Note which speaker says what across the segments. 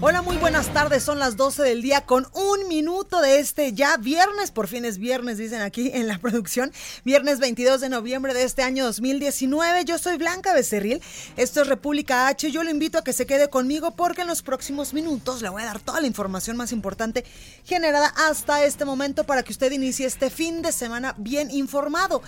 Speaker 1: Hola, muy buenas tardes. Son las 12 del día con un minuto de este ya viernes. Por fin es viernes, dicen aquí en la producción. Viernes 22 de noviembre de este año 2019. Yo soy Blanca Becerril. Esto es República H. Yo lo invito a que se quede conmigo porque en los próximos minutos le voy a dar toda la información más importante generada hasta este momento para que usted inicie este fin de semana bien informado.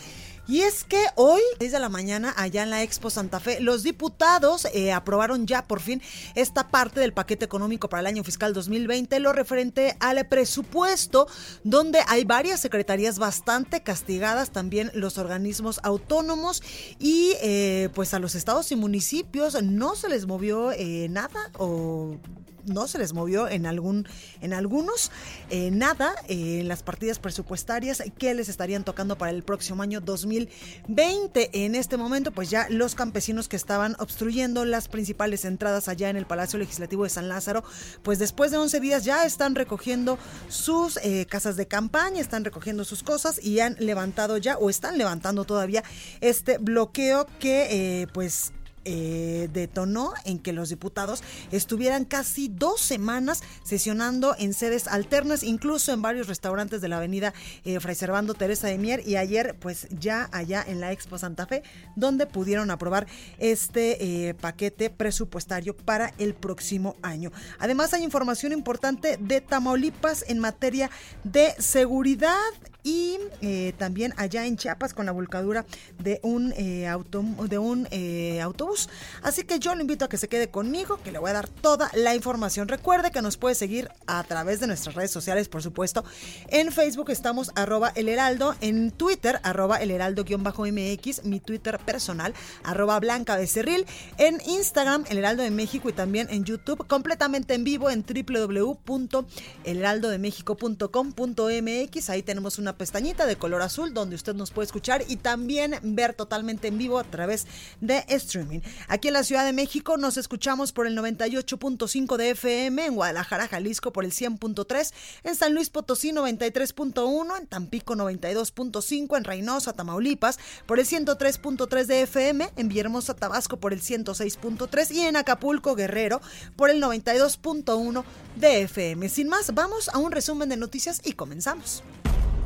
Speaker 1: Y es que hoy, 6 de la mañana, allá en la Expo Santa Fe, los diputados eh, aprobaron ya por fin esta parte del paquete económico para el año fiscal 2020, lo referente al presupuesto, donde hay varias secretarías bastante castigadas, también los organismos autónomos y eh, pues a los estados y municipios no se les movió eh, nada o no se les movió en algún en algunos eh, nada en las partidas presupuestarias que les estarían tocando para el próximo año 2020 en este momento pues ya los campesinos que estaban obstruyendo las principales entradas allá en el Palacio Legislativo de San Lázaro pues después de 11 días ya están recogiendo sus eh, casas de campaña están recogiendo sus cosas y han levantado ya o están levantando todavía este bloqueo que eh, pues eh, detonó en que los diputados estuvieran casi dos semanas sesionando en sedes alternas, incluso en varios restaurantes de la avenida eh, Fray Servando Teresa de Mier y ayer pues ya allá en la Expo Santa Fe, donde pudieron aprobar este eh, paquete presupuestario para el próximo año. Además hay información importante de Tamaulipas en materia de seguridad y eh, también allá en Chiapas con la volcadura de un, eh, auto, de un eh, autobús. Así que yo le invito a que se quede conmigo, que le voy a dar toda la información. Recuerde que nos puede seguir a través de nuestras redes sociales, por supuesto. En Facebook estamos arroba el heraldo, en Twitter arroba el heraldo-mx, mi Twitter personal arroba blanca becerril, en Instagram el heraldo de México y también en YouTube completamente en vivo en www.elheraldodemexico.com.mx. Ahí tenemos una pestañita de color azul donde usted nos puede escuchar y también ver totalmente en vivo a través de streaming. Aquí en la Ciudad de México nos escuchamos por el 98.5 de FM, en Guadalajara, Jalisco por el 100.3, en San Luis Potosí 93.1, en Tampico 92.5, en Reynosa, Tamaulipas por el 103.3 de FM, en Villahermosa, Tabasco por el 106.3 y en Acapulco, Guerrero por el 92.1 de FM. Sin más, vamos a un resumen de noticias y comenzamos.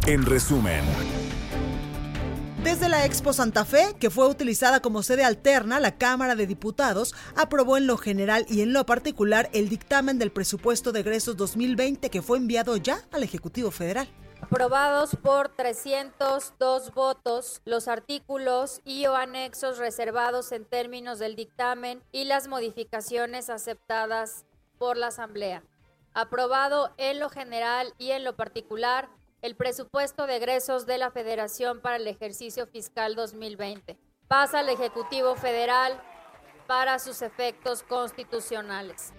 Speaker 2: En resumen.
Speaker 1: Desde la Expo Santa Fe, que fue utilizada como sede alterna, la Cámara de Diputados aprobó en lo general y en lo particular el dictamen del presupuesto de egresos 2020 que fue enviado ya al Ejecutivo Federal.
Speaker 3: Aprobados por 302 votos los artículos y o anexos reservados en términos del dictamen y las modificaciones aceptadas por la Asamblea. Aprobado en lo general y en lo particular el presupuesto de egresos de la Federación para el ejercicio fiscal 2020. Pasa al Ejecutivo Federal para sus efectos constitucionales.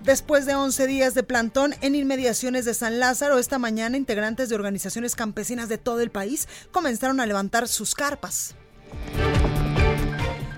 Speaker 1: Después de 11 días de plantón en inmediaciones de San Lázaro, esta mañana integrantes de organizaciones campesinas de todo el país comenzaron a levantar sus carpas.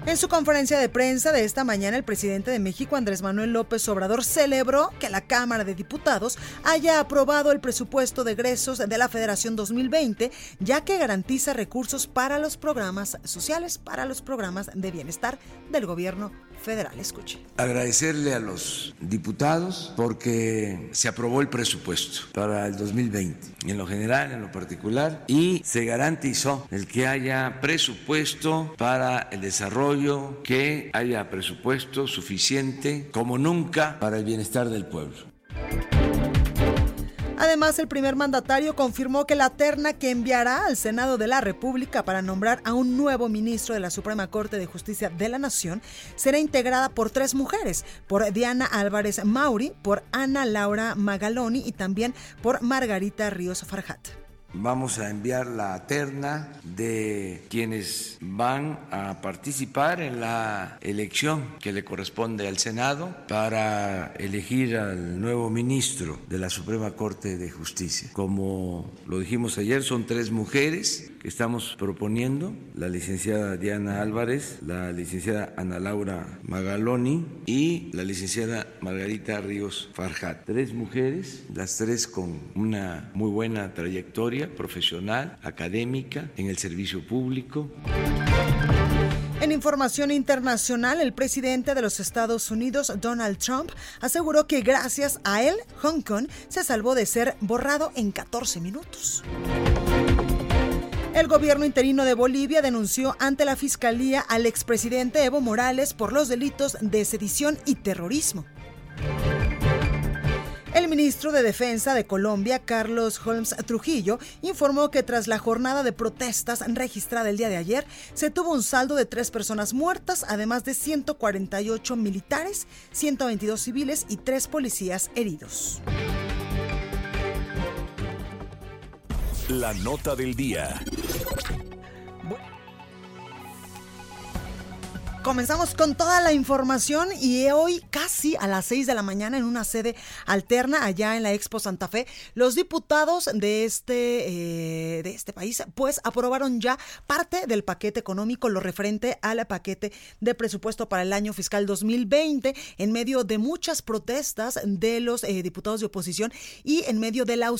Speaker 1: En su conferencia de prensa de esta mañana, el presidente de México, Andrés Manuel López Obrador, celebró que la Cámara de Diputados haya aprobado el presupuesto de egresos de la Federación 2020, ya que garantiza recursos para los programas sociales, para los programas de bienestar del gobierno federal. Escuche.
Speaker 4: Agradecerle a los diputados porque se aprobó el presupuesto para el 2020, en lo general, en lo particular, y se garantizó el que haya presupuesto para el desarrollo, que haya presupuesto suficiente como nunca para el bienestar del pueblo.
Speaker 1: Además, el primer mandatario confirmó que la terna que enviará al Senado de la República para nombrar a un nuevo ministro de la Suprema Corte de Justicia de la Nación será integrada por tres mujeres, por Diana Álvarez Mauri, por Ana Laura Magaloni y también por Margarita Ríos Farjat.
Speaker 4: Vamos a enviar la terna de quienes van a participar en la elección que le corresponde al Senado para elegir al nuevo ministro de la Suprema Corte de Justicia. Como lo dijimos ayer, son tres mujeres que estamos proponiendo, la licenciada Diana Álvarez, la licenciada Ana Laura Magaloni y la licenciada Margarita Ríos Farjat. Tres mujeres, las tres con una muy buena trayectoria profesional, académica, en el servicio público.
Speaker 1: En información internacional, el presidente de los Estados Unidos, Donald Trump, aseguró que gracias a él, Hong Kong se salvó de ser borrado en 14 minutos. El gobierno interino de Bolivia denunció ante la fiscalía al expresidente Evo Morales por los delitos de sedición y terrorismo. El ministro de Defensa de Colombia, Carlos Holmes Trujillo, informó que tras la jornada de protestas registrada el día de ayer, se tuvo un saldo de tres personas muertas, además de 148 militares, 122 civiles y tres policías heridos.
Speaker 2: La nota del día.
Speaker 1: Comenzamos con toda la información y hoy casi a las 6 de la mañana en una sede alterna allá en la Expo Santa Fe, los diputados de este, eh, de este país pues aprobaron ya parte del paquete económico, lo referente al paquete de presupuesto para el año fiscal 2020 en medio de muchas protestas de los eh, diputados de oposición y en medio de la,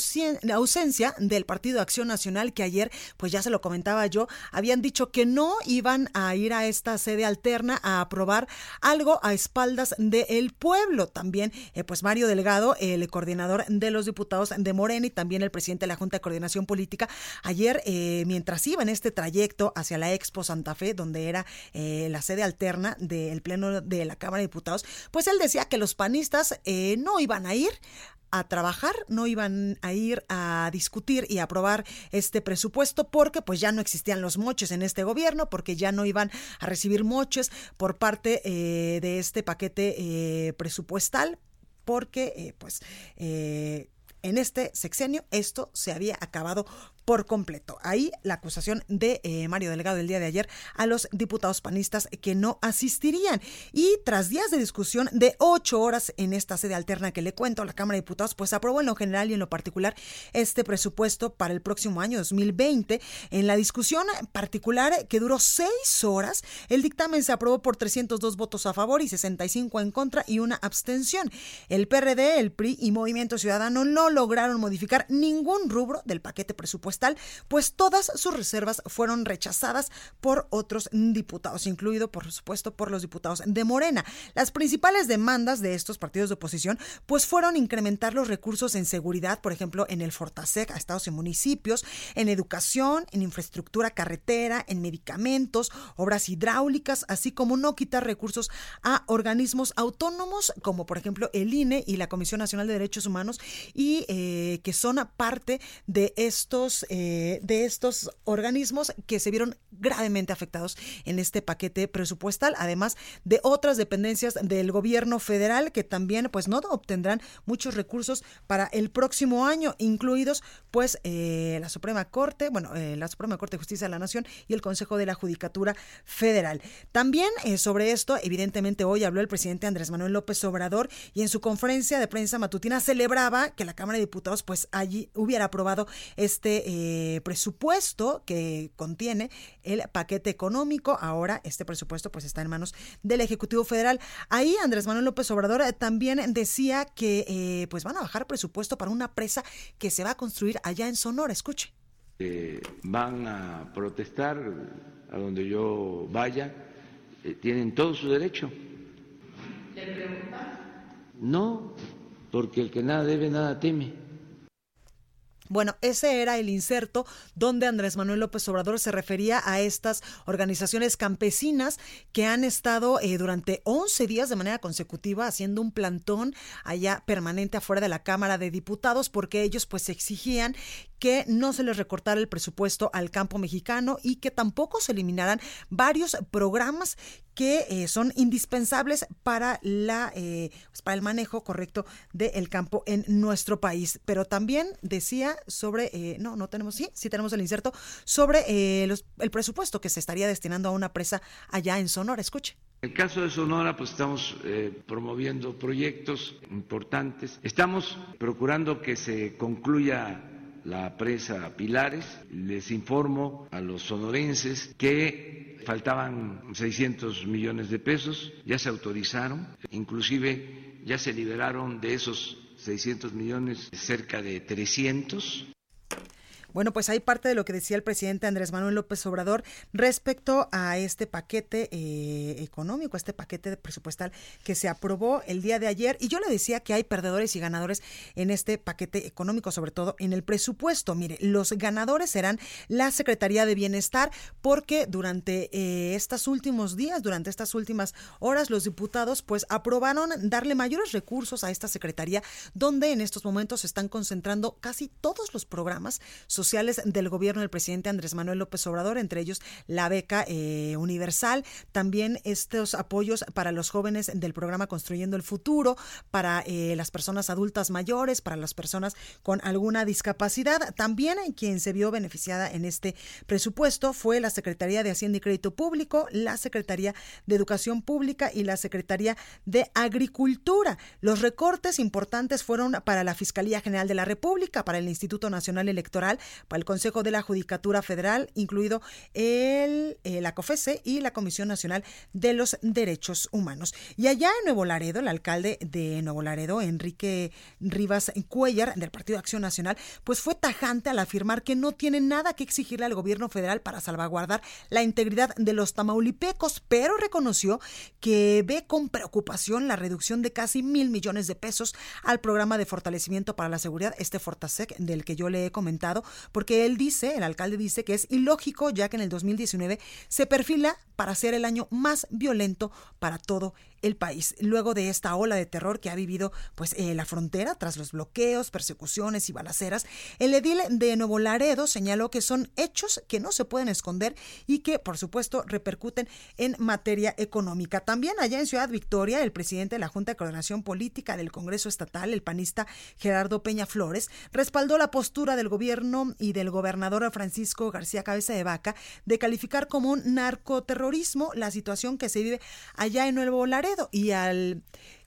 Speaker 1: la ausencia del Partido Acción Nacional que ayer pues ya se lo comentaba yo, habían dicho que no iban a ir a esta sede alterna a aprobar algo a espaldas del pueblo. También, eh, pues Mario Delgado, el coordinador de los diputados de Morena y también el presidente de la Junta de Coordinación Política, ayer, eh, mientras iba en este trayecto hacia la Expo Santa Fe, donde era eh, la sede alterna del Pleno de la Cámara de Diputados, pues él decía que los panistas no iban a ir a trabajar, no iban a ir a discutir y aprobar este presupuesto porque pues ya no existían los moches en este gobierno, porque ya no iban a recibir moches por parte eh, de este paquete eh, presupuestal, porque eh, pues en este sexenio esto se había acabado por completo. Ahí la acusación de eh, Mario Delgado el día de ayer a los diputados panistas que no asistirían. Y tras días de discusión de ocho horas en esta sede alterna que le cuento, la Cámara de Diputados pues aprobó en lo general y en lo particular este presupuesto para el próximo año 2020. En la discusión particular que duró seis horas, el dictamen se aprobó por 302 votos a favor y 65 en contra y una abstención. El PRD, el PRI y Movimiento Ciudadano no lograron modificar ningún rubro del paquete presupuestario pues todas sus reservas fueron rechazadas por otros diputados, incluido por supuesto por los diputados de Morena. Las principales demandas de estos partidos de oposición pues fueron incrementar los recursos en seguridad, por ejemplo, en el Fortasec a estados y municipios, en educación, en infraestructura carretera, en medicamentos, obras hidráulicas, así como no quitar recursos a organismos autónomos como por ejemplo el INE y la Comisión Nacional de Derechos Humanos y eh, que son parte de estos eh, de estos organismos que se vieron gravemente afectados en este paquete presupuestal, además de otras dependencias del gobierno federal que también pues no obtendrán muchos recursos para el próximo año, incluidos pues eh, la Suprema Corte, bueno, eh, la Suprema Corte de Justicia de la Nación y el Consejo de la Judicatura Federal. También sobre esto, evidentemente hoy habló el presidente Andrés Manuel López Obrador y en su conferencia de prensa matutina celebraba que la Cámara de Diputados pues allí hubiera aprobado este eh, presupuesto que contiene el paquete económico. Ahora este presupuesto pues está en manos del Ejecutivo Federal. Ahí Andrés Manuel López Obrador eh, también decía que eh, pues van a bajar presupuesto para una presa que se va a construir allá en Sonora. Escuche.
Speaker 4: van a protestar a donde yo vaya. tienen todo su derecho. No, porque el que nada debe, nada teme.
Speaker 1: Bueno, ese era el inserto donde Andrés Manuel López Obrador se refería a estas organizaciones campesinas que han estado eh, durante 11 días de manera consecutiva haciendo un plantón allá permanente afuera de la Cámara de Diputados porque ellos pues exigían que no se les recortara el presupuesto al campo mexicano y que tampoco se eliminaran varios programas que eh, son indispensables para la eh, pues, para el manejo correcto del campo en nuestro país. Pero también decía sobre eh, no no tenemos sí sí tenemos el inserto sobre el presupuesto que se estaría destinando a una presa allá en Sonora. Escuche.
Speaker 4: En el caso de Sonora, pues estamos promoviendo proyectos importantes. Estamos procurando que se concluya la presa Pilares. Les informo a los sonorenses que faltaban 600 millones de pesos, ya se autorizaron, inclusive ya se liberaron de esos 600 millones cerca de 300
Speaker 1: bueno, pues hay parte de lo que decía el presidente Andrés Manuel López Obrador respecto a este paquete eh, económico, este paquete presupuestal que se aprobó el día de ayer. Y yo le decía que hay perdedores y ganadores en este paquete económico, sobre todo en el presupuesto. Mire, los ganadores serán la Secretaría de Bienestar, porque durante eh, estos últimos días, durante estas últimas horas, los diputados pues aprobaron darle mayores recursos a esta secretaría, donde en estos momentos se están concentrando casi todos los programas sociales sociales del gobierno del presidente Andrés Manuel López Obrador, entre ellos la beca eh, universal, también estos apoyos para los jóvenes del programa Construyendo el Futuro, para eh, las personas adultas mayores, para las personas con alguna discapacidad. También quien se vio beneficiada en este presupuesto fue la Secretaría de Hacienda y Crédito Público, la Secretaría de Educación Pública y la Secretaría de Agricultura. Los recortes importantes fueron para la Fiscalía General de la República, para el Instituto Nacional Electoral, para el Consejo de la Judicatura Federal, incluido el, eh, la COFESE y la Comisión Nacional de los Derechos Humanos. Y allá en Nuevo Laredo, el alcalde de Nuevo Laredo, Enrique Rivas Cuellar, del Partido Acción Nacional, pues fue tajante al afirmar que no tiene nada que exigirle al gobierno federal para salvaguardar la integridad de los tamaulipecos, pero reconoció que ve con preocupación la reducción de casi mil millones de pesos al programa de fortalecimiento para la seguridad, este Fortasec, del que yo le he comentado, porque él dice, el alcalde dice que es ilógico ya que en el 2019 se perfila para ser el año más violento para todo el país. Luego de esta ola de terror que ha vivido pues eh, la frontera tras los bloqueos, persecuciones y balaceras, el edil de Nuevo Laredo señaló que son hechos que no se pueden esconder y que por supuesto repercuten en materia económica. También allá en Ciudad Victoria, el presidente de la Junta de Coordinación Política del Congreso Estatal, el panista Gerardo Peña Flores, respaldó la postura del gobierno y del gobernador Francisco García Cabeza de Vaca de calificar como un narcoterrorismo la situación que se vive allá en Nuevo Laredo y al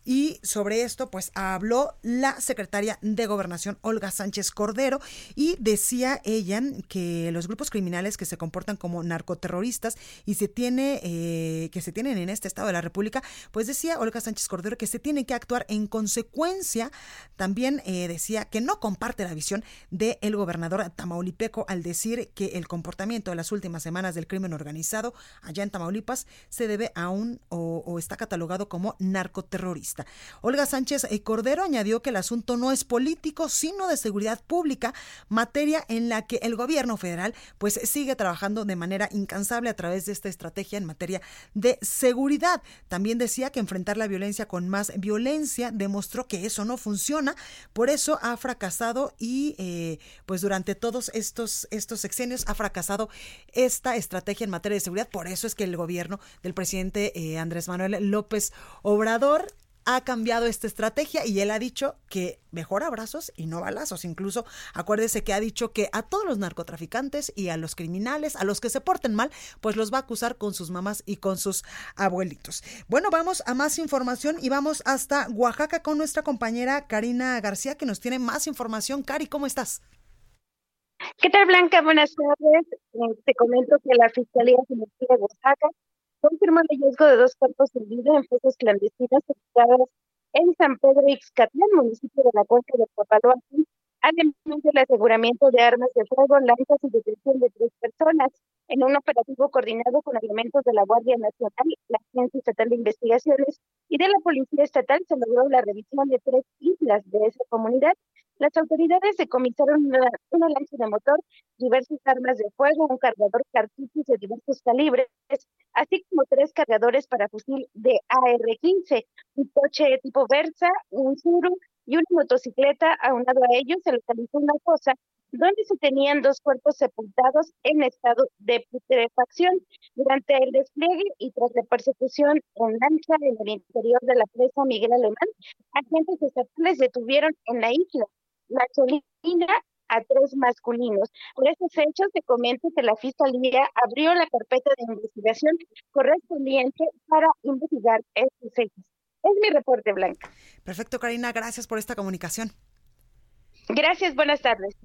Speaker 1: y sobre esto, pues habló la secretaria de Gobernación, Olga Sánchez Cordero, y decía ella que los grupos criminales que se comportan como narcoterroristas y se tiene, eh, que se tienen en este estado de la República, pues decía Olga Sánchez Cordero que se tiene que actuar en consecuencia. También eh, decía que no comparte la visión del el gobernador tamaulipeco al decir que el comportamiento de las últimas semanas del crimen organizado allá en Tamaulipas se debe a un o, o está catalogado como narcoterrorista. Olga Sánchez eh, Cordero añadió que el asunto no es político, sino de seguridad pública, materia en la que el gobierno federal pues sigue trabajando de manera incansable a través de esta estrategia en materia de seguridad. También decía que enfrentar la violencia con más violencia demostró que eso no funciona, por eso ha fracasado y eh, pues durante todos estos, estos sexenios ha fracasado esta estrategia en materia de seguridad. Por eso es que el gobierno del presidente eh, Andrés Manuel López Obrador ha cambiado esta estrategia y él ha dicho que mejor abrazos y no balazos. Incluso acuérdese que ha dicho que a todos los narcotraficantes y a los criminales, a los que se porten mal, pues los va a acusar con sus mamás y con sus abuelitos. Bueno, vamos a más información y vamos hasta Oaxaca con nuestra compañera Karina García que nos tiene más información. Cari, ¿cómo estás?
Speaker 5: ¿Qué tal, Blanca? Buenas tardes. Eh, te comento que la Fiscalía de Oaxaca confirmó el hallazgo de dos cuerpos de vida en fosas clandestinas ubicadas en San Pedro Ixcatlán, municipio de la cuenca de Papaloapan, además del aseguramiento de armas de fuego, lanzas y detención de tres personas. En un operativo coordinado con elementos de la Guardia Nacional, la Agencia Estatal de Investigaciones y de la Policía Estatal se logró la revisión de tres islas de esa comunidad. Las autoridades decomisaron una, una lancha de motor, diversas armas de fuego, un cargador cartuchos de diversos calibres, tres cargadores para fusil de AR-15, un coche tipo Versa, un Suru y una motocicleta. Aunado a ellos se localizó una fosa donde se tenían dos cuerpos sepultados en estado de putrefacción. Durante el despliegue y tras la persecución en lancha en el interior de la presa Miguel Alemán, agentes estatales detuvieron en la isla la Cholina a tres masculinos. Por estos hechos se comenta que la Fiscalía abrió la carpeta de investigación correspondiente para investigar estos hechos. Es mi reporte, Blanca.
Speaker 1: Perfecto, Karina, gracias por esta comunicación.
Speaker 5: Gracias, buenas tardes.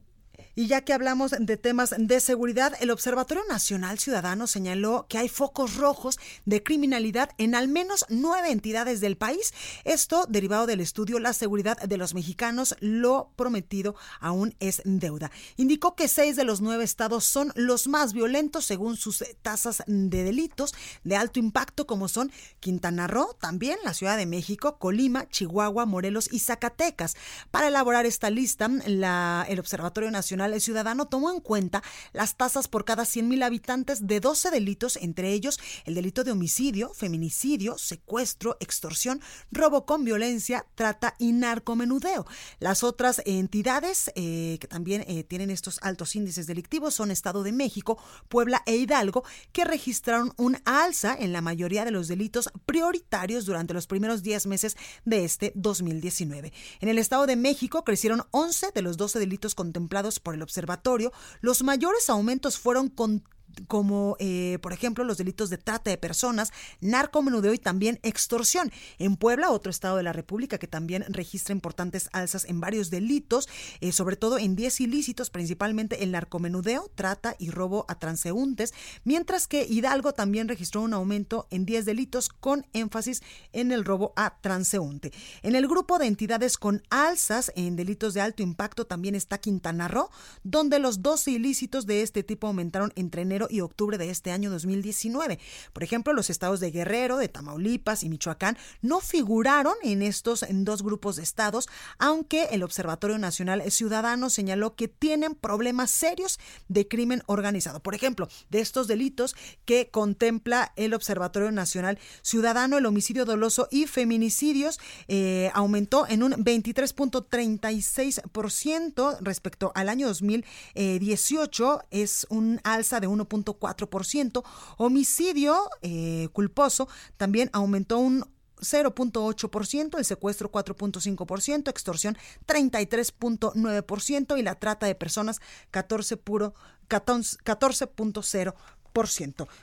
Speaker 1: Y ya que hablamos de temas de seguridad, el Observatorio Nacional Ciudadano señaló que hay focos rojos de criminalidad en al menos nueve entidades del país. Esto derivado del estudio La seguridad de los mexicanos, lo prometido aún es deuda. Indicó que seis de los nueve estados son los más violentos según sus tasas de delitos de alto impacto, como son Quintana Roo, también la Ciudad de México, Colima, Chihuahua, Morelos y Zacatecas. Para elaborar esta lista, la, el Observatorio Nacional el Ciudadano tomó en cuenta las tasas por cada 100.000 habitantes de 12 delitos, entre ellos el delito de homicidio, feminicidio, secuestro, extorsión, robo con violencia, trata y narcomenudeo. Las otras entidades eh, que también eh, tienen estos altos índices delictivos son Estado de México, Puebla e Hidalgo, que registraron un alza en la mayoría de los delitos prioritarios durante los primeros 10 meses de este 2019. En el Estado de México crecieron 11 de los 12 delitos contemplados por el observatorio, los mayores aumentos fueron con como eh, por ejemplo los delitos de trata de personas, narcomenudeo y también extorsión. En Puebla, otro estado de la República que también registra importantes alzas en varios delitos, eh, sobre todo en 10 ilícitos, principalmente el narcomenudeo, trata y robo a transeúntes, mientras que Hidalgo también registró un aumento en 10 delitos con énfasis en el robo a transeúnte. En el grupo de entidades con alzas en delitos de alto impacto también está Quintana Roo, donde los 12 ilícitos de este tipo aumentaron entre enero y octubre de este año 2019. Por ejemplo, los estados de Guerrero, de Tamaulipas y Michoacán no figuraron en estos en dos grupos de estados, aunque el Observatorio Nacional Ciudadano señaló que tienen problemas serios de crimen organizado. Por ejemplo, de estos delitos que contempla el Observatorio Nacional Ciudadano, el homicidio doloso y feminicidios eh, aumentó en un 23.36% respecto al año 2018. Es un alza de 1. 0.4%. Homicidio eh, culposo también aumentó un 0.8%, el secuestro 4.5%, extorsión 33.9% y la trata de personas 14.0%.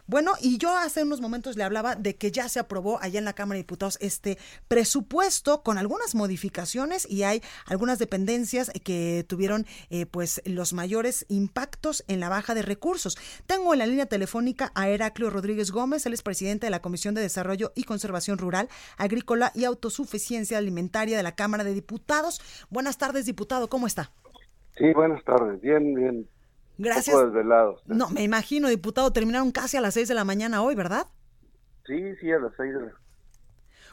Speaker 1: Bueno, y yo hace unos momentos le hablaba de que ya se aprobó allá en la Cámara de Diputados este presupuesto con algunas modificaciones y hay algunas dependencias que tuvieron eh, pues los mayores impactos en la baja de recursos. Tengo en la línea telefónica a Heraclio Rodríguez Gómez, él es presidente de la Comisión de Desarrollo y Conservación Rural, Agrícola y Autosuficiencia Alimentaria de la Cámara de Diputados. Buenas tardes, diputado, ¿cómo está?
Speaker 6: Sí, buenas tardes, bien, bien.
Speaker 1: Gracias. No, me imagino, diputado, terminaron casi a las seis de la mañana hoy, ¿verdad?
Speaker 6: Sí, sí, a las seis de la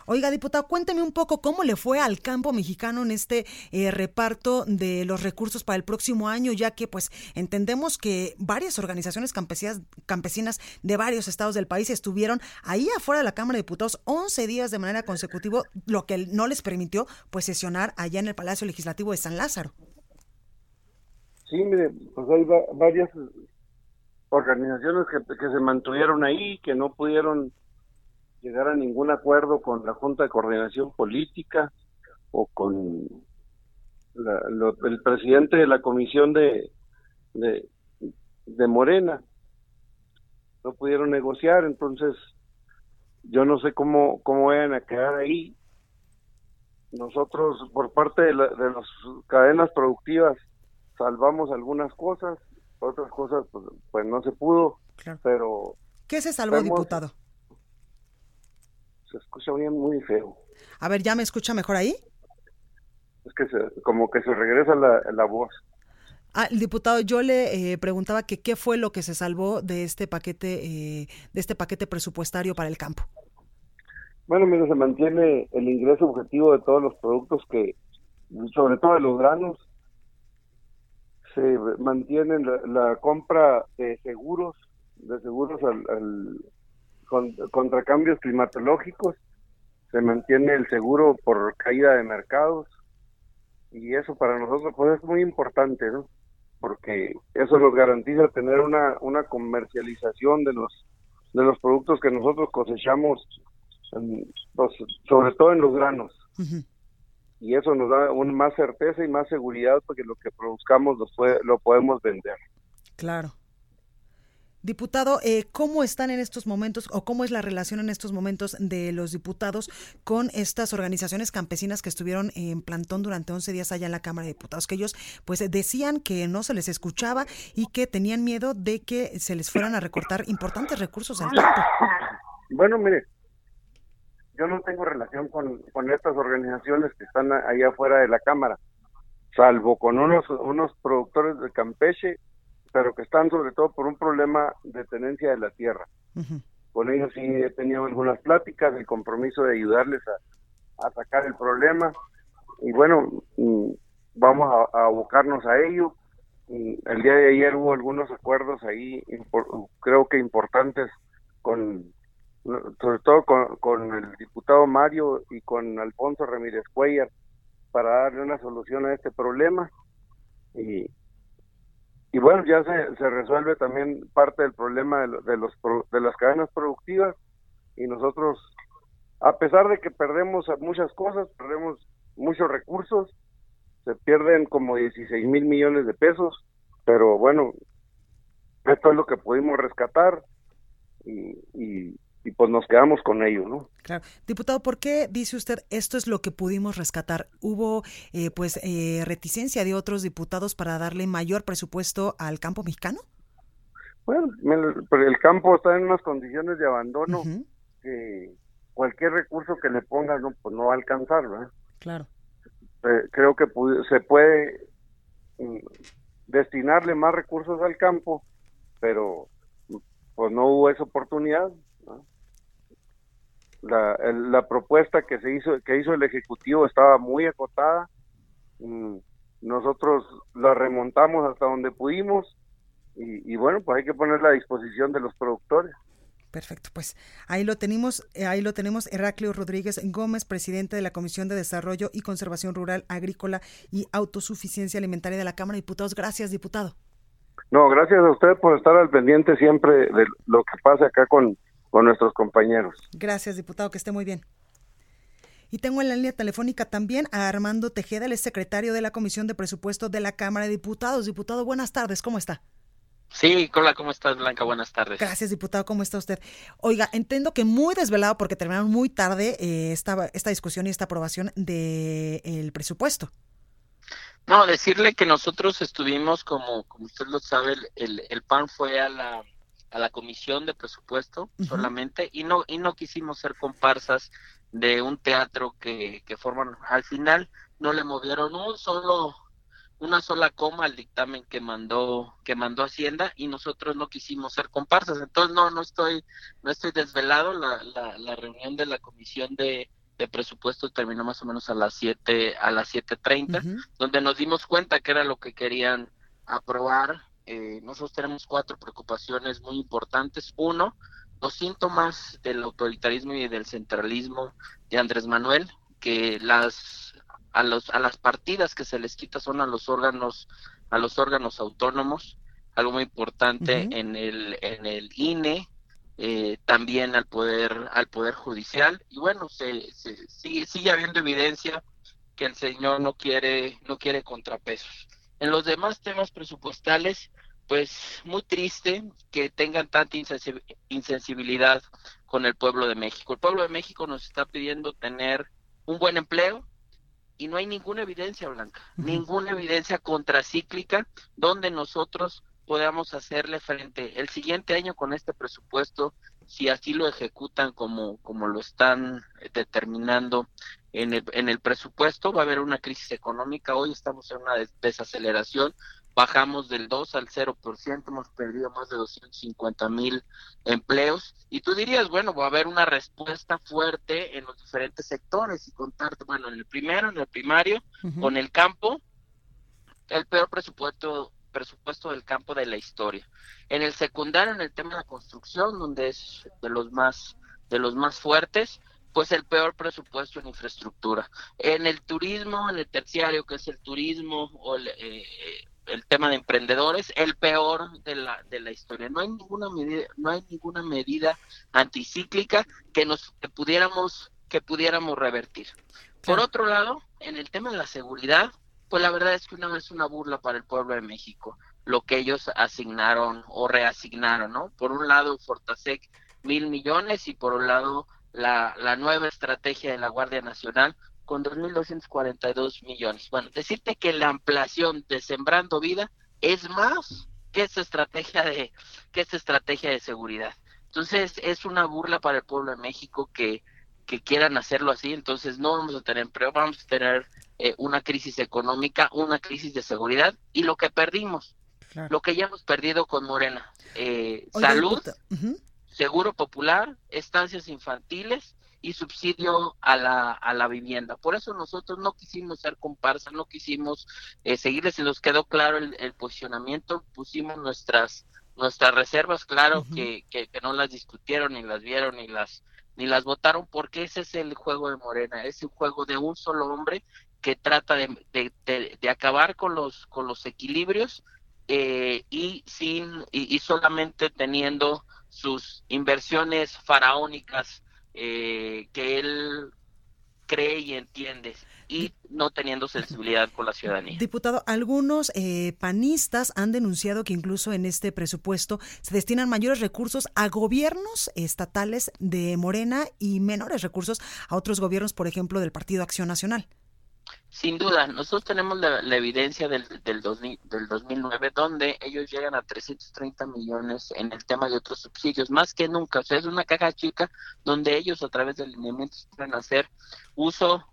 Speaker 1: Oiga, diputado, cuénteme un poco cómo le fue al campo mexicano en este eh, reparto de los recursos para el próximo año, ya que pues entendemos que varias organizaciones campesinas, campesinas de varios estados del país estuvieron ahí afuera de la Cámara de Diputados 11 días de manera consecutiva, lo que no les permitió pues sesionar allá en el Palacio Legislativo de San Lázaro.
Speaker 6: Sí, mire, pues hay varias organizaciones que, que se mantuvieron ahí, que no pudieron llegar a ningún acuerdo con la Junta de Coordinación Política o con el presidente de la Comisión de, de, de Morena. No pudieron negociar, entonces yo no sé cómo, cómo vayan a quedar ahí. Nosotros, por parte de, la, de las cadenas productivas, salvamos algunas cosas, otras cosas pues, pues no se pudo, pero...
Speaker 1: ¿Qué se salvó, diputado?
Speaker 6: Se escucha bien muy feo.
Speaker 1: A ver, ¿ya me escucha mejor ahí?
Speaker 6: es que como que se regresa la, voz.
Speaker 1: Ah, el diputado, yo le eh, preguntaba que qué fue lo que se salvó de este paquete, eh, de este paquete presupuestario para el campo.
Speaker 6: Bueno, mira, se mantiene el ingreso objetivo de todos los productos que, sobre todo de los granos, se mantiene la, compra de seguros, de seguros al, contra cambios climatológicos, se mantiene el seguro por caída de mercados y eso para nosotros pues es muy importante, ¿no? Porque eso nos garantiza tener una una comercialización de los de los productos que nosotros cosechamos pues, sobre todo en los granos. Y eso nos da un, más certeza y más seguridad porque lo que produzcamos lo, lo podemos vender.
Speaker 1: Claro. Diputado, eh, ¿cómo están en estos momentos o cómo es la relación en estos momentos de los diputados con estas organizaciones campesinas que estuvieron en plantón durante 11 días allá en la Cámara de Diputados? Que ellos pues decían que no se les escuchaba y que tenían miedo de que se les fueran a recortar importantes recursos al campo.
Speaker 6: Bueno, mire, yo no tengo relación con, con estas organizaciones que están allá afuera de la Cámara, salvo con unos, unos productores de Campeche, pero que están sobre todo por un problema de tenencia de la tierra. Con ellos sí he tenido algunas pláticas, el compromiso de ayudarles a, a sacar el problema. Y bueno, mm, vamos a, abocarnos a ello. el día de ayer hubo algunos acuerdos ahí, creo que importantes, con sobre todo con, el diputado Mario y con Alfonso Ramírez Cuellar para darle una solución a este problema. Y, y bueno ya se, se resuelve también parte del problema de, de los de las cadenas productivas. Y nosotros a pesar de que perdemos muchas cosas perdemos muchos recursos se pierden como 16 mil millones de pesos. Pero bueno esto es lo que pudimos rescatar. Y, y y pues nos quedamos con ello, ¿no?
Speaker 1: Claro. Diputado, ¿por qué dice usted esto es lo que pudimos rescatar? ¿Hubo eh, pues eh, reticencia de otros diputados para darle mayor presupuesto al campo mexicano?
Speaker 6: Bueno, el campo está en unas condiciones de abandono que cualquier recurso que le ponga no, pues no va a alcanzar, ¿verdad?
Speaker 1: Claro.
Speaker 6: Eh, creo que se puede mm, destinarle más recursos al campo, pero pues no hubo esa oportunidad la, la propuesta que se hizo que hizo el ejecutivo estaba muy acotada mm, nosotros la remontamos hasta donde pudimos y, bueno pues hay que ponerla a disposición de los productores
Speaker 1: Perfecto, pues ahí lo tenemos, eh, ahí lo tenemos Heraclio Rodríguez Gómez, presidente de la Comisión de Desarrollo y Conservación Rural, Agrícola y Autosuficiencia Alimentaria de la Cámara de Diputados. Gracias, diputado.
Speaker 6: No, gracias a usted por estar al pendiente siempre de lo que pasa acá con con nuestros compañeros.
Speaker 1: Gracias, diputado, que esté muy bien. Y tengo en la línea telefónica también a Armando Tejeda, el secretario de la Comisión de Presupuesto de la Cámara de Diputados. Diputado, buenas tardes, ¿cómo está?
Speaker 7: Sí, hola, ¿cómo estás, Blanca? Buenas tardes.
Speaker 1: Gracias, diputado, ¿cómo está usted? Oiga, entiendo que muy desvelado porque terminaron muy tarde eh, esta, esta discusión y esta aprobación del presupuesto.
Speaker 7: No, decirle que nosotros estuvimos, como, como usted lo sabe, el, el PAN fue a la a la comisión de presupuesto solamente y no y no quisimos ser comparsas de un teatro que, que forman. Al final no le movieron un solo una sola coma al dictamen que mandó que mandó Hacienda y nosotros no quisimos ser comparsas. Entonces no no estoy no estoy desvelado. La, la, la reunión de la comisión de, de presupuesto terminó más o menos a las 7 a las 7:30 donde nos dimos cuenta que era lo que querían aprobar eh, nosotros tenemos cuatro preocupaciones muy importantes. Uno, los síntomas del autoritarismo y del centralismo de Andrés Manuel, que las a los a las partidas que se les quita son a los órganos a los órganos autónomos, algo muy importante en el en el INE, eh, también al poder al poder judicial. Y bueno se, se sigue sigue habiendo evidencia que el señor no quiere no quiere contrapesos. En los demás temas presupuestales, pues muy triste que tengan tanta insensibilidad con el pueblo de México. El pueblo de México nos está pidiendo tener un buen empleo y no hay ninguna evidencia blanca, ninguna evidencia contracíclica donde nosotros podamos hacerle frente. El siguiente año con este presupuesto, si así lo ejecutan como, como lo están determinando en el, en el presupuesto, va a haber una crisis económica, hoy estamos en una desaceleración, bajamos del 2 al 0%, hemos perdido más de 250 mil empleos. Y tú dirías, bueno, va a haber una respuesta fuerte en los diferentes sectores y contar, bueno, en el primero, en el primario, con el campo, el peor presupuesto presupuesto del campo de la historia. En el secundario, en el tema de la construcción, donde es de los más de los más fuertes, pues el peor presupuesto en infraestructura. En el turismo, en el terciario, que es el turismo o el, eh, el tema de emprendedores, el peor de la, de la historia. No hay ninguna medida, no hay ninguna medida anticíclica que nos que pudiéramos que pudiéramos revertir. Por otro lado, en el tema de la seguridad, pues la verdad es que una vez una burla para el pueblo de México, lo que ellos asignaron o reasignaron, ¿no? Por un lado, Fortasec mil millones y por un lado la, la nueva estrategia de la Guardia Nacional con 2.242 millones. Bueno, decirte que la ampliación de Sembrando Vida es más que esa estrategia de que esta estrategia de seguridad. Entonces es una burla para el pueblo de México que, que quieran hacerlo así. Entonces no vamos a tener empleo, vamos a tener eh, una crisis económica, una crisis de seguridad y lo que perdimos, lo que ya hemos perdido con Morena, eh, salud, seguro popular, estancias infantiles y subsidio a la, a la vivienda. Por eso nosotros no quisimos ser comparsa, no quisimos eh, seguirles, y nos quedó claro el, posicionamiento, pusimos nuestras nuestras reservas, claro que, que, no las discutieron, ni las vieron, ni las ni las votaron, porque ese es el juego de Morena, es un juego de un solo hombre que trata de, de, de, acabar con los con los equilibrios eh, y sin y, y solamente teniendo sus inversiones faraónicas eh, que él cree y entiende y no teniendo sensibilidad con la ciudadanía.
Speaker 1: Diputado, algunos eh, panistas han denunciado que incluso en este presupuesto se destinan mayores recursos a gobiernos estatales de Morena y menores recursos a otros gobiernos, por ejemplo, del Partido Acción Nacional.
Speaker 7: Sin duda, nosotros tenemos la, evidencia del, del, del 2009 donde ellos llegan a 330 millones en el tema de otros subsidios, más que nunca. O sea, es una caja chica donde ellos a través de lineamientos pueden hacer uso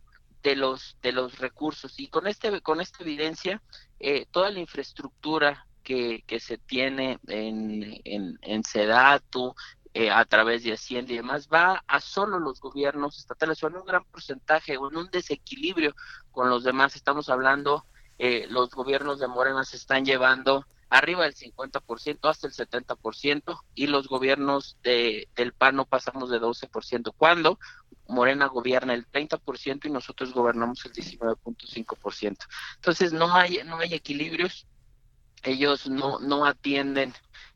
Speaker 7: de los de los recursos y con este con esta evidencia eh, toda la infraestructura que, que se tiene en, en, en Sedatu, eh, a través de Hacienda y demás, va a solo los gobiernos estatales, o en un gran porcentaje, o en un desequilibrio con los demás. Estamos hablando, eh, los gobiernos de Morena se están llevando arriba del 50%, hasta el 70%, y los gobiernos de, del PAN no pasamos de 12%. Cuando Morena gobierna el 30% y nosotros gobernamos el 19.5%. Entonces no hay, no hay equilibrios, ellos no, no atienden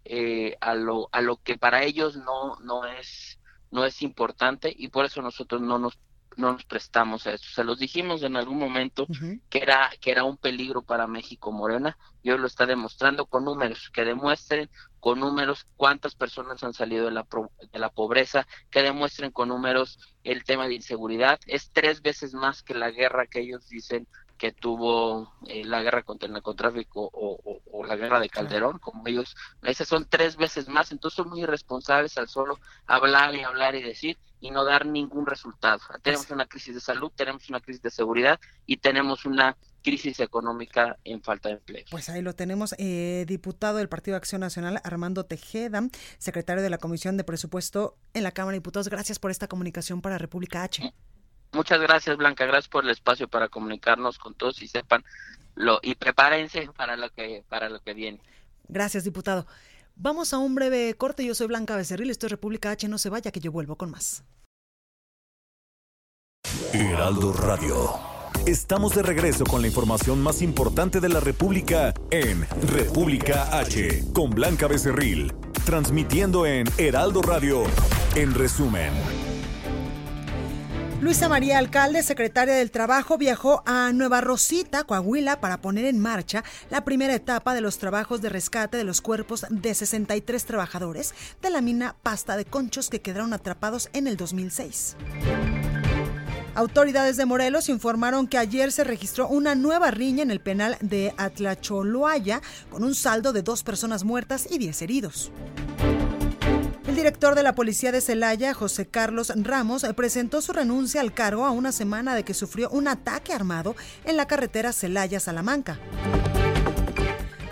Speaker 7: eh, a lo a lo que para ellos no no es no es importante y por eso nosotros no nos no nos prestamos a eso. Se los dijimos en algún momento que era que era un peligro para México Morena. Y hoy lo está demostrando con números que demuestren con números cuántas personas han salido de la de la pobreza, que demuestren con números el tema de inseguridad. Es tres veces más que la guerra que ellos dicen que tuvo eh, la guerra contra el narcotráfico o, la guerra de Calderón, como ellos, esas son tres veces más, entonces son muy irresponsables al solo hablar y hablar y decir y no dar ningún resultado. Tenemos una crisis de salud, tenemos una crisis de seguridad y tenemos una crisis económica en falta de empleo.
Speaker 1: Pues ahí lo tenemos, eh, diputado del Partido de Acción Nacional, Armando Tejeda, secretario de la Comisión de Presupuesto en la Cámara de Diputados. Gracias por esta comunicación para República H.
Speaker 7: Muchas gracias, Blanca. Gracias por el espacio para comunicarnos con todos y sepan lo y prepárense para lo que para lo que viene.
Speaker 1: Gracias, diputado. Vamos a un breve corte. Yo soy Blanca Becerril, esto es República H. No se vaya, que yo vuelvo con más.
Speaker 2: Heraldo Radio. Estamos de regreso con la información más importante de la República en República H, con Blanca Becerril, transmitiendo en Heraldo Radio, en resumen.
Speaker 1: Luisa María Alcalde, secretaria del Trabajo, viajó a Nueva Rosita, Coahuila, para poner en marcha la primera etapa de los trabajos de rescate de los cuerpos de 63 trabajadores de la mina Pasta de Conchos que quedaron atrapados en el 2006. Autoridades de Morelos informaron que ayer se registró una nueva riña en el penal de Atlacholoaya con un saldo de dos personas muertas y diez heridos. Director de la policía de Celaya, José Carlos Ramos, presentó su renuncia al cargo a una semana de que sufrió un ataque armado en la carretera Celaya-Salamanca.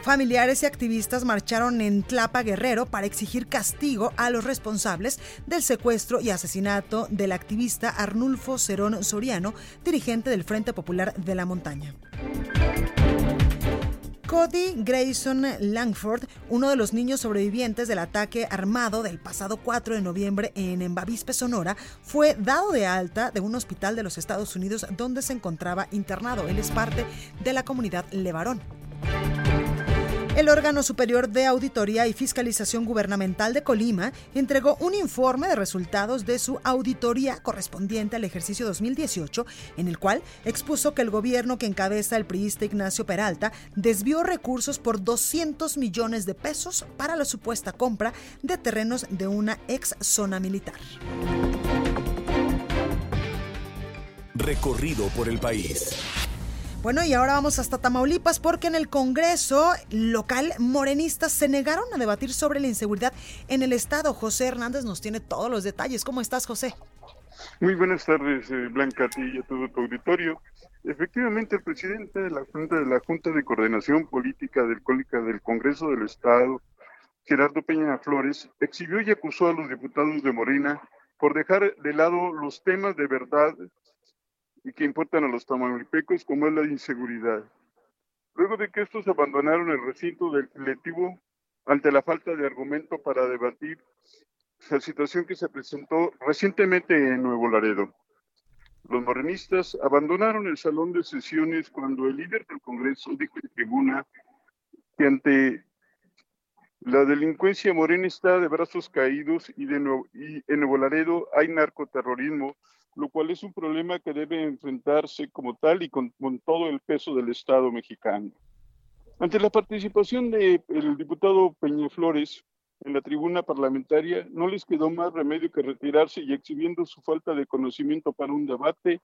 Speaker 1: Familiares y activistas marcharon en Tlapa Guerrero para exigir castigo a los responsables del secuestro y asesinato del activista Arnulfo Cerón Soriano, dirigente del Frente Popular de la Montaña. Cody Grayson Langford, uno de los niños sobrevivientes del ataque armado del pasado 4 de noviembre en Embavispe, Sonora, fue dado de alta de un hospital de los Estados Unidos donde se encontraba internado. Él es parte de la comunidad Levarón. El órgano superior de auditoría y fiscalización gubernamental de Colima entregó un informe de resultados de su auditoría correspondiente al ejercicio 2018, en el cual expuso que el gobierno que encabeza el priista Ignacio Peralta desvió recursos por 200 millones de pesos para la supuesta compra de terrenos de una ex zona militar.
Speaker 2: Recorrido por el país.
Speaker 1: Bueno, y ahora vamos hasta Tamaulipas porque en el Congreso local morenistas se negaron a debatir sobre la inseguridad en el Estado. José Hernández nos tiene todos los detalles. ¿Cómo estás, José?
Speaker 8: Muy buenas tardes, eh, Blanca, a ti y a todo tu auditorio. Efectivamente, el presidente de la Junta de la Junta de Coordinación Política del, del Congreso del Estado, Gerardo Peña Flores, exhibió y acusó a los diputados de Morena por dejar de lado los temas de verdad y que importan a los tamaulipecos, como es la inseguridad. Luego de que estos abandonaron el recinto del colectivo ante la falta de argumento para debatir la situación que se presentó recientemente en Nuevo Laredo. Los morenistas abandonaron el salón de sesiones cuando el líder del Congreso dijo en tribuna que ante la delincuencia morena está de brazos caídos y, de y en Nuevo Laredo hay narcoterrorismo lo cual es un problema que debe enfrentarse como tal y con, todo el peso del Estado mexicano. Ante la participación del diputado Peña Flores en la tribuna parlamentaria, no les quedó más remedio que retirarse y exhibiendo su falta de conocimiento para un debate,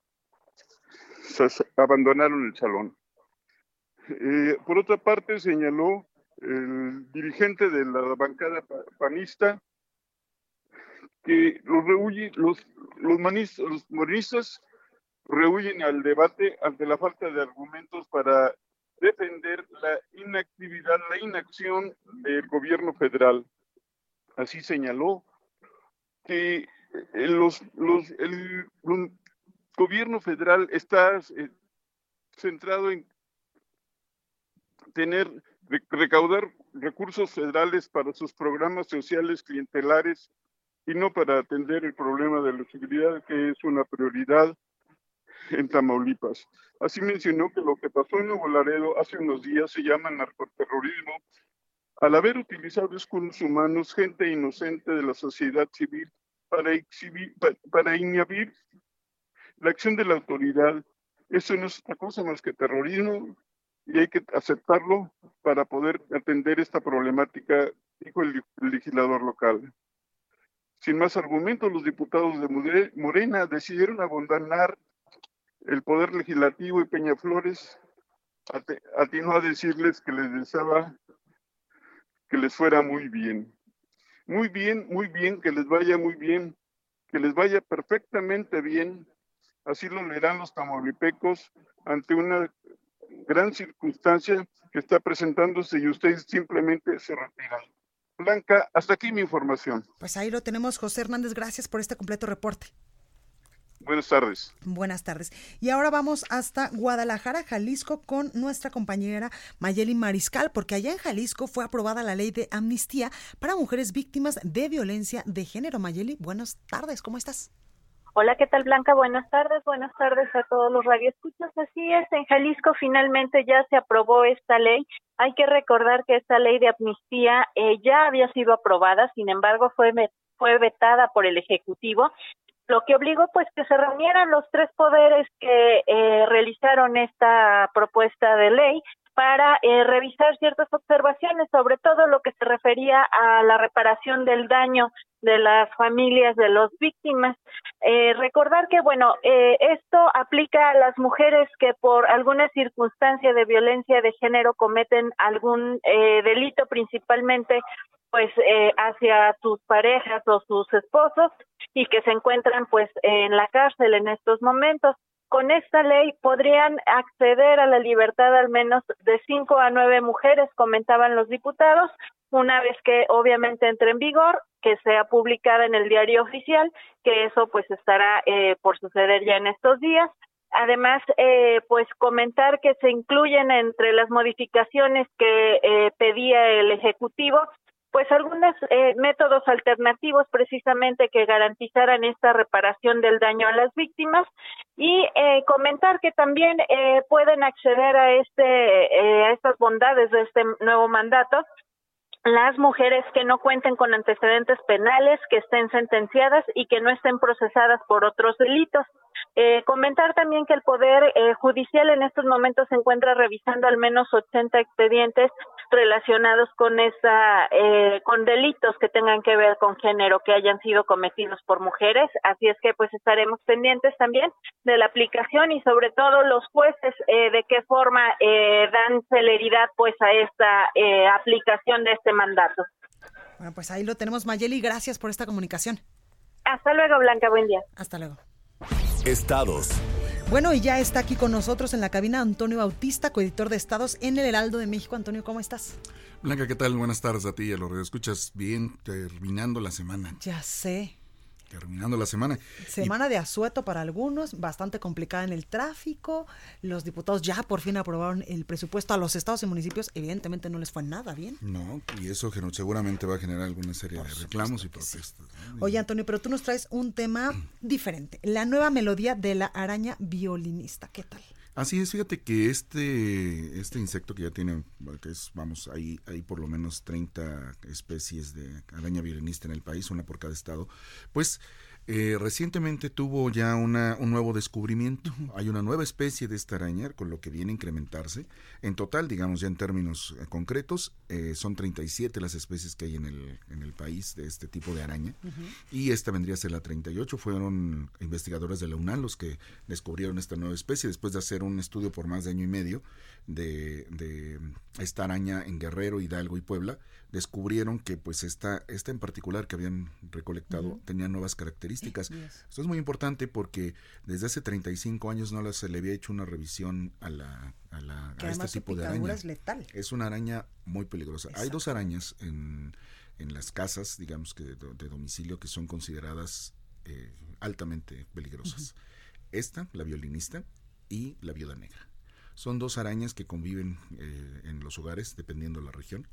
Speaker 8: abandonaron el salón. Eh, por otra parte, señaló el dirigente de la bancada panista que los, los, los, manistas, los moristas rehuyen al debate ante la falta de argumentos para defender la inactividad, la inacción del gobierno federal. Así señaló que eh, los, los, el, gobierno federal está eh, centrado en tener, recaudar recursos federales para sus programas sociales clientelares y no para atender el problema de la seguridad, que es una prioridad en Tamaulipas. Así mencionó que lo que pasó en Nuevo Laredo hace unos días se llama narcoterrorismo, al haber utilizado escudos humanos, gente inocente de la sociedad civil para, exhibir, para, inhibir la acción de la autoridad. Eso no es otra cosa más que terrorismo y hay que aceptarlo para poder atender esta problemática, dijo el legislador local. Sin más argumentos, los diputados de Morena decidieron abandonar el poder legislativo y Peñaflores atinó a decirles que les deseaba que les fuera muy bien. Muy bien, muy bien, que les vaya muy bien, que les vaya perfectamente bien. Así lo leerán los tamaulipecos ante una gran circunstancia que está presentándose y ustedes simplemente se retiran. Blanca, hasta aquí mi información.
Speaker 1: Pues ahí lo tenemos, José Hernández. Gracias por este completo reporte.
Speaker 8: Buenas tardes.
Speaker 1: Buenas tardes. Y ahora vamos hasta Guadalajara, Jalisco, con nuestra compañera Mayeli Mariscal, porque allá en Jalisco fue aprobada la ley de amnistía para mujeres víctimas de violencia de género. Mayeli, buenas tardes, ¿cómo estás?
Speaker 9: Hola, ¿qué tal Blanca? Buenas tardes, buenas tardes a todos los radioescuchas. Así es, en Jalisco finalmente ya se aprobó esta ley. Hay que recordar que esta ley de amnistía eh, ya había sido aprobada, sin embargo fue, fue vetada por el Ejecutivo, lo que obligó pues que se reunieran los tres poderes que eh, realizaron esta propuesta de ley para eh, revisar ciertas observaciones, sobre todo lo que se refería a la reparación del daño de las familias de las víctimas. Eh, recordar que, bueno, eh, esto aplica a las mujeres que por alguna circunstancia de violencia de género cometen algún delito, principalmente pues eh, hacia sus parejas o sus esposos y que se encuentran pues en la cárcel en estos momentos. Con esta ley podrían acceder a la libertad al menos de cinco a nueve mujeres, comentaban los diputados, una vez que obviamente entre en vigor, que sea publicada en el diario oficial, que eso pues estará eh, por suceder ya en estos días. Además, eh, pues comentar que se incluyen entre las modificaciones que eh, pedía el Ejecutivo pues algunos eh, métodos alternativos precisamente que garantizaran esta reparación del daño a las víctimas y eh, comentar que también eh, pueden acceder a este eh, a estas bondades de este nuevo mandato las mujeres que no cuenten con antecedentes penales, que estén sentenciadas y que no estén procesadas por otros delitos. Eh, comentar también que el Poder eh, Judicial en estos momentos se encuentra revisando al menos 80 expedientes relacionados con esa, eh, con delitos que tengan que ver con género que hayan sido cometidos por mujeres. Así es que pues estaremos pendientes también de la aplicación y sobre todo los jueces eh, de qué forma eh, dan celeridad pues a esta eh, aplicación de este mandato.
Speaker 1: Bueno, pues ahí lo tenemos, Mayeli. Gracias por esta comunicación.
Speaker 9: Hasta luego, Blanca. Buen día.
Speaker 1: Hasta luego.
Speaker 2: Estados.
Speaker 1: Bueno, y ya está aquí con nosotros en la cabina Antonio Bautista, coeditor de Estados en el Heraldo de México. Antonio, ¿cómo estás?
Speaker 10: Blanca, ¿qué tal? Buenas tardes a ti y a los escuchas bien terminando la semana.
Speaker 1: Ya sé.
Speaker 10: Terminando la semana.
Speaker 1: Semana de asueto para algunos, bastante complicada en el tráfico. Los diputados ya por fin aprobaron el presupuesto a los estados y municipios. Evidentemente no les fue nada bien.
Speaker 10: No, y eso seguramente va a generar alguna serie de reclamos y protestas.
Speaker 1: Oye, Antonio, pero tú nos traes un tema diferente. La nueva melodía de la araña violinista. ¿Qué tal?
Speaker 10: Así es, fíjate que este, este insecto que ya tiene, que es, vamos, hay, hay por lo menos 30 especies de araña violinista en el país, una por cada estado, pues eh, recientemente tuvo ya una, un nuevo descubrimiento. Hay una nueva especie de esta araña, con lo que viene a incrementarse. En total, digamos ya en términos eh, concretos, eh, son 37 las especies que hay en el, en el país de este tipo de araña. Y esta vendría a ser la 38. Fueron investigadores de la UNAM los que descubrieron esta nueva especie después de hacer un estudio por más de año y medio de, de esta araña en Guerrero, Hidalgo y Puebla. Descubrieron que pues esta, esta en particular que habían recolectado tenía nuevas características. Esto es muy importante porque desde hace 35 años no se le había hecho una revisión a, la, a, la-
Speaker 1: Que
Speaker 10: a este tipo de araña.
Speaker 1: es letal.
Speaker 10: Es una araña muy peligrosa. Hay dos arañas en, en las casas, digamos que de, de domicilio, que son consideradas eh, altamente peligrosas. Esta, la violinista, y la viuda negra. Son dos arañas que conviven eh, en los hogares, dependiendo de la región,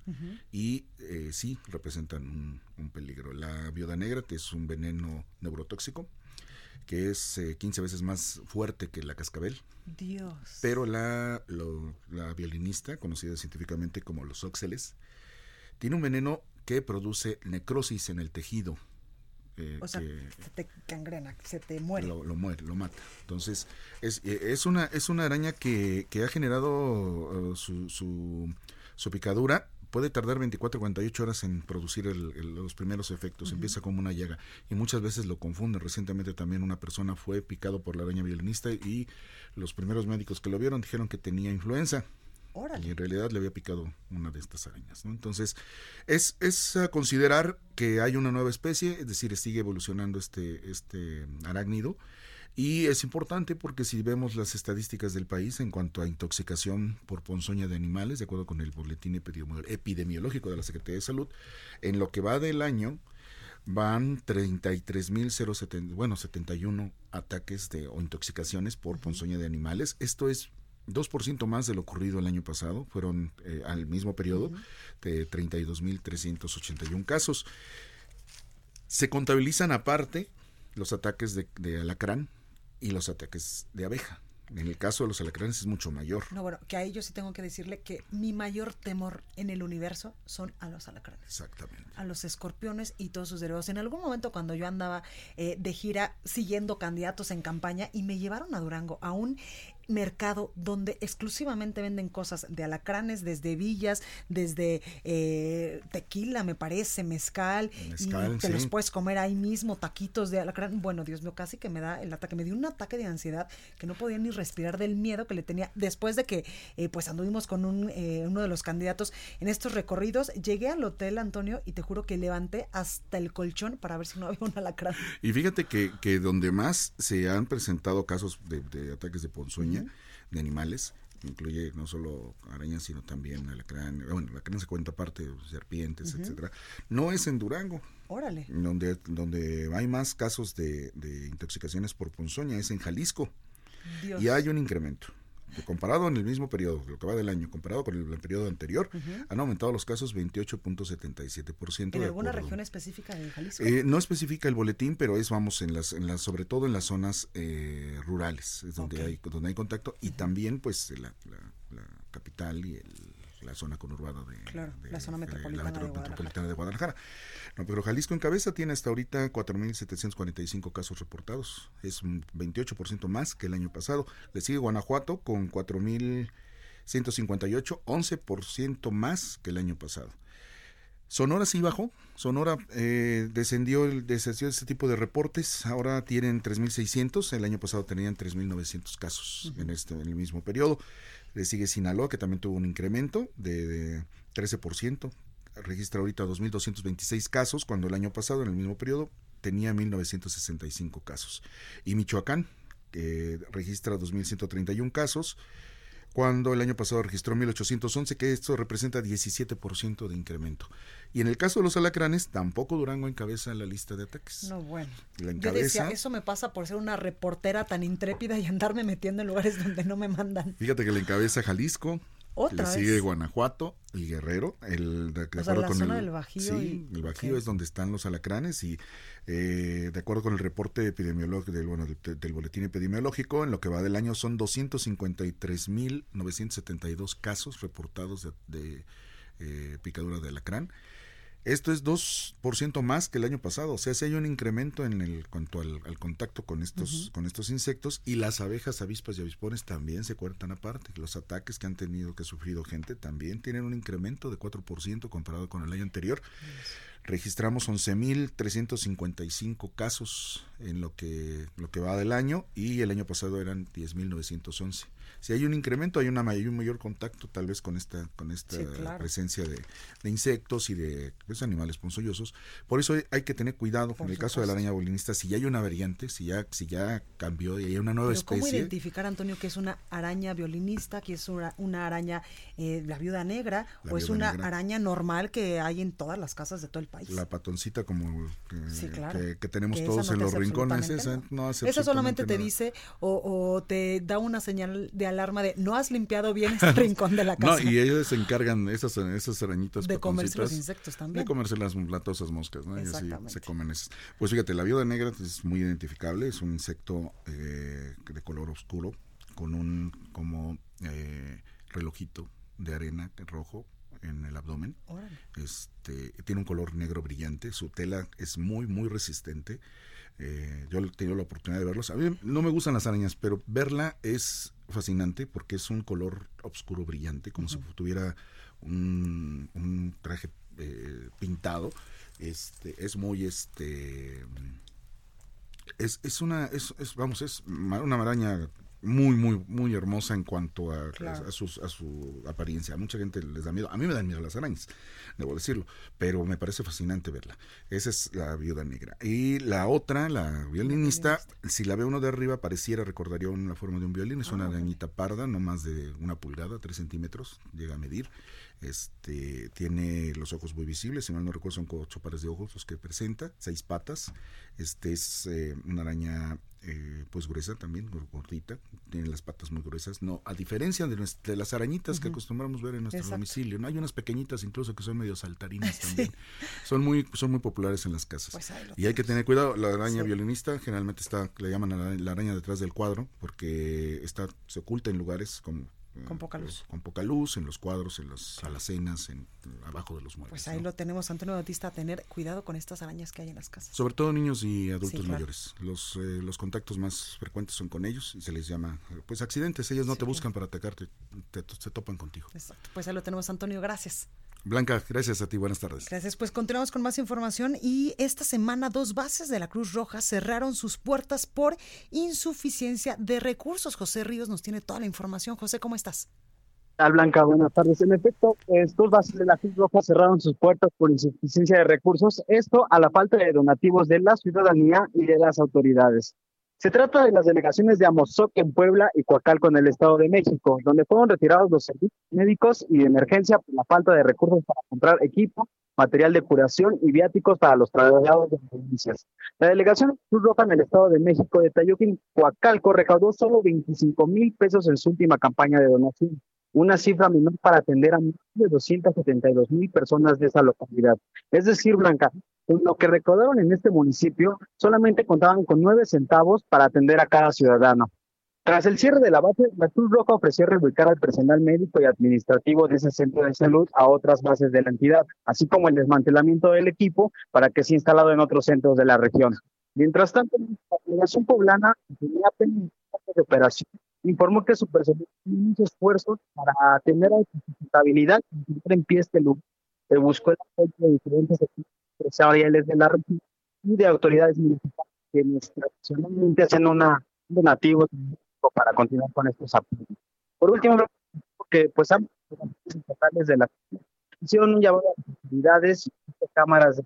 Speaker 10: y eh, sí representan un, un peligro. La viuda negra que es un veneno neurotóxico, que es eh, 15 veces más fuerte que la cascabel,
Speaker 1: Dios.
Speaker 10: pero la, lo- la violinista, conocida científicamente como los óxeles, tiene un veneno que produce necrosis en el tejido. Eh,
Speaker 1: O sea,
Speaker 10: que
Speaker 1: se te cangrena, se te muere.
Speaker 10: lo, lo muere, lo mata. Entonces, es, eh, es, una, es una araña que, que ha generado eh, su, su, su picadura. Puede tardar 24 48 horas en producir el- el- los primeros efectos. Empieza como una llaga. Y muchas veces lo confunden. Recientemente también una persona fue picado por la araña violinista y los primeros médicos que lo vieron dijeron que tenía influenza. Y en realidad le había picado una de estas arañas. ¿no? Entonces, es, es a considerar que hay una nueva especie, es decir, sigue evolucionando este, este arácnido. Y es importante porque si vemos las estadísticas del país en cuanto a intoxicación por ponzoña de animales, de acuerdo con el boletín epidemio- epidemiológico de la Secretaría de Salud, en lo que va del año van 33.070, bueno, 71 ataques de, o intoxicaciones por ponzoña de animales. Esto es 2% más de lo ocurrido el año pasado, fueron eh, al mismo periodo de 32.381 casos. Se contabilizan aparte los ataques de, de alacrán y los ataques de abeja. En el caso de los alacranes es mucho mayor.
Speaker 1: No, bueno, que a ellos sí tengo que decirle que mi mayor temor en el universo son a los alacranes.
Speaker 10: Exactamente.
Speaker 1: A los escorpiones y todos sus derivados. En algún momento cuando yo andaba eh, de gira siguiendo candidatos en campaña y me llevaron a Durango a un mercado donde exclusivamente venden cosas de alacranes, desde villas, desde eh, tequila, me parece, mezcal,
Speaker 10: Mezcal,
Speaker 1: y te
Speaker 10: sí.
Speaker 1: los puedes comer ahí mismo, taquitos de alacrán. Bueno, Dios mío, casi que me da el ataque, me dio un ataque de ansiedad que no podía ni respirar del miedo que le tenía después de que eh, pues anduvimos con un, eh, uno de los candidatos en estos recorridos. Llegué al hotel, Antonio, y te juro que levanté hasta el colchón para ver si no había un alacrán.
Speaker 10: Y fíjate que, que donde más se han presentado casos de, de ataques de ponzoña de animales, incluye no solo arañas, sino también alacrán, bueno, alacrán se cuenta aparte, serpientes,
Speaker 1: Ujú.
Speaker 10: etcétera. No es en Durango,
Speaker 1: Órale.
Speaker 10: donde, donde hay más casos de, de intoxicaciones por ponzoña, es en Jalisco.
Speaker 1: Dios.
Speaker 10: Y hay un incremento. Comparado en el mismo periodo, lo que va del año, comparado con el, el periodo anterior, han aumentado los casos 28.77%.
Speaker 1: ¿En
Speaker 10: de
Speaker 1: alguna
Speaker 10: acuerdo.
Speaker 1: región específica de Jalisco?
Speaker 10: Eh, no especifica el boletín, pero es, vamos, en las, en las, sobre todo en las zonas eh, rurales, es donde hay, donde hay contacto, y también, pues, la, la- la capital y el- la zona conurbada de,
Speaker 1: Claro,
Speaker 10: de-
Speaker 1: la zona metropolitana de
Speaker 10: metro-
Speaker 1: Guadalajara.
Speaker 10: metropolitana de Guadalajara. No, pero Jalisco en cabeza tiene hasta ahorita 4.745 casos reportados, es un 28% más que el año pasado. Le sigue Guanajuato con 4.158, 11% más que el año pasado. Sonora sí bajó. Sonora eh, descendió, el, descendió este tipo de reportes. Ahora tienen 3.600. El año pasado tenían 3.900 casos en, este, en el mismo periodo. Le sigue Sinaloa, que también tuvo un incremento de, de 13%. Registra ahorita 2.226 casos, cuando el año pasado, en el mismo periodo, tenía 1.965 casos. Y Michoacán, que registra 2.131 casos, cuando el año pasado registró 1811, que esto representa 17% de incremento. Y en el caso de los alacranes, tampoco Durango encabeza la lista de ataques.
Speaker 1: No, bueno.
Speaker 10: La
Speaker 1: Yo decía, eso me pasa por ser una reportera tan intrépida y andarme metiendo en lugares donde no me mandan.
Speaker 10: fíjate que le encabeza Jalisco,
Speaker 1: Otra
Speaker 10: le sigue
Speaker 1: vez.
Speaker 10: Guanajuato y Guerrero. El, de, de
Speaker 1: O sea, la
Speaker 10: con
Speaker 1: zona
Speaker 10: el,
Speaker 1: del Bajío
Speaker 10: Sí,
Speaker 1: y-
Speaker 10: el Bajío es donde están los alacranes y eh, de acuerdo con el reporte epidemiológico del, bueno, del, del boletín epidemiológico, en lo que va del año son 253.972 casos reportados de, de, eh, picadura de alacrán. Esto es 2% más que el año pasado, o sea, si hay un incremento en el cuanto al, al contacto con estos, con estos insectos y las abejas, avispas y avispones también se cuentan aparte. Los ataques que han tenido, que ha sufrido gente, también tienen un incremento de 4% comparado con el año anterior. Registramos 11.355 casos en lo que, lo que va del año y el año pasado eran 10.911. Si hay un incremento, hay, una, hay un mayor contacto tal vez con esta, con esta
Speaker 1: Sí, claro.
Speaker 10: presencia de, de insectos y de pues, animales ponzoñosos. Por eso hay, que tener cuidado
Speaker 1: Por
Speaker 10: en el caso de la araña bolinista. Si ya hay una variante, si ya, si ya cambió y hay una nueva
Speaker 1: Pero ¿cómo
Speaker 10: especie.
Speaker 1: identificar, Antonio, que es una araña violinista, que es una, una araña, eh, la viuda negra,
Speaker 10: La
Speaker 1: o es una
Speaker 10: negra.
Speaker 1: araña normal que hay en todas las casas de todo el país?
Speaker 10: La patoncita como que,
Speaker 1: Sí, claro.
Speaker 10: que, que tenemos
Speaker 1: Que
Speaker 10: todos
Speaker 1: no
Speaker 10: en los rincones. Esa no hace
Speaker 1: Esa solamente te dice o, o te da una señal de alarma de no has limpiado bien este rincón de la casa.
Speaker 10: No, y ellos se encargan, esas, esas arañitas
Speaker 1: De comerse los insectos también.
Speaker 10: De comerse las moscas, ¿no? Y así
Speaker 1: Exactamente.
Speaker 10: se comen esas. Pues fíjate, la viuda negra es muy identificable, es un insecto eh, de color oscuro, con un como eh, relojito de arena rojo en el abdomen.
Speaker 1: Órale.
Speaker 10: Este, tiene un color negro brillante, su tela es muy, muy resistente. Eh, yo he tenido la oportunidad de verlos. A mí no me gustan las arañas, pero verla es fascinante porque es un color oscuro brillante, como si tuviera un, un traje eh, pintado. Este, es muy este es, es una es, es, vamos es una araña muy muy muy hermosa en cuanto a,
Speaker 1: Claro.
Speaker 10: a, sus- a su apariencia. A mucha gente les da miedo. A mí me dan miedo las arañas debo decirlo pero me parece fascinante verla. Esa es la viuda negra. Y la otra la violinista si la ve uno de arriba pareciera recordaría una forma de un violín. Es una
Speaker 1: Ah, ok.
Speaker 10: arañita parda no más de una pulgada tres centímetros llega a medir este tiene los ojos muy visibles si mal no recuerdo son ocho pares de ojos los que presenta seis patas este es eh, una araña eh, pues gruesa también gor- gordita tiene las patas muy gruesas no a diferencia de, las arañitas que acostumbramos ver en nuestro
Speaker 1: Exacto.
Speaker 10: domicilio no hay unas pequeñitas incluso que son medio saltarinas también son muy son muy populares en las casas.
Speaker 1: Pues
Speaker 10: y hay que tener cuidado la araña
Speaker 1: Sí.
Speaker 10: violinista generalmente está le llaman a la, la araña detrás del cuadro porque está se oculta en lugares como
Speaker 1: Con poca luz.
Speaker 10: Con poca luz, en los cuadros, en las alacenas, en, abajo de los muebles.
Speaker 1: Pues ahí lo tenemos, Antonio Bautista, tener cuidado con estas arañas que hay en las casas.
Speaker 10: Sobre todo niños y adultos mayores. Los, eh, los contactos más frecuentes son con ellos y se les llama, pues accidentes. Ellos no te buscan para atacarte, se topan contigo.
Speaker 1: Exacto. Pues ahí lo tenemos, Antonio. Gracias.
Speaker 10: Blanca, gracias a ti, buenas tardes.
Speaker 1: Gracias, pues continuamos con más información y esta semana dos bases de la Cruz Roja cerraron sus puertas por insuficiencia de recursos. José Ríos nos tiene toda la información. José, ¿cómo estás?
Speaker 11: Tal Blanca, buenas tardes. En efecto, dos bases de la Cruz Roja cerraron sus puertas por insuficiencia de recursos, esto a la falta de donativos de la ciudadanía y de las autoridades. Se trata de las delegaciones de Amozoc en Puebla y Coacalco en el Estado de México, donde fueron retirados los servicios médicos y de emergencia por la falta de recursos para comprar equipo, material de curación y viáticos para los trasladados de provincias. La delegación Cruz Roja en el Estado de México detalló que Coacalco recaudó solo 25 mil pesos en su última campaña de donación, una cifra menor para atender a más de 272 mil personas de esa localidad. Es decir, Blanca, lo que recaudaron en este municipio, solamente contaban con nueve centavos para atender a cada ciudadano. Tras el cierre de la base, la Cruz Roja ofreció reubicar al personal médico y administrativo de ese centro de salud a otras bases de la entidad, así como el desmantelamiento del equipo para que sea instalado en otros centros de la región. Mientras tanto, la delegación poblana tenía de operación informó que su personal tiene muchos esfuerzos para atender a la sustentabilidad y en pie este lugar. buscó el apoyo de diferentes equipos empresariales de la región y de autoridades municipales que tradicionalmente hacen una, un donativo para continuar con estos apoyos. Por último, que pues ambos estatales de la hicieron un llamado a las autoridades y cámaras de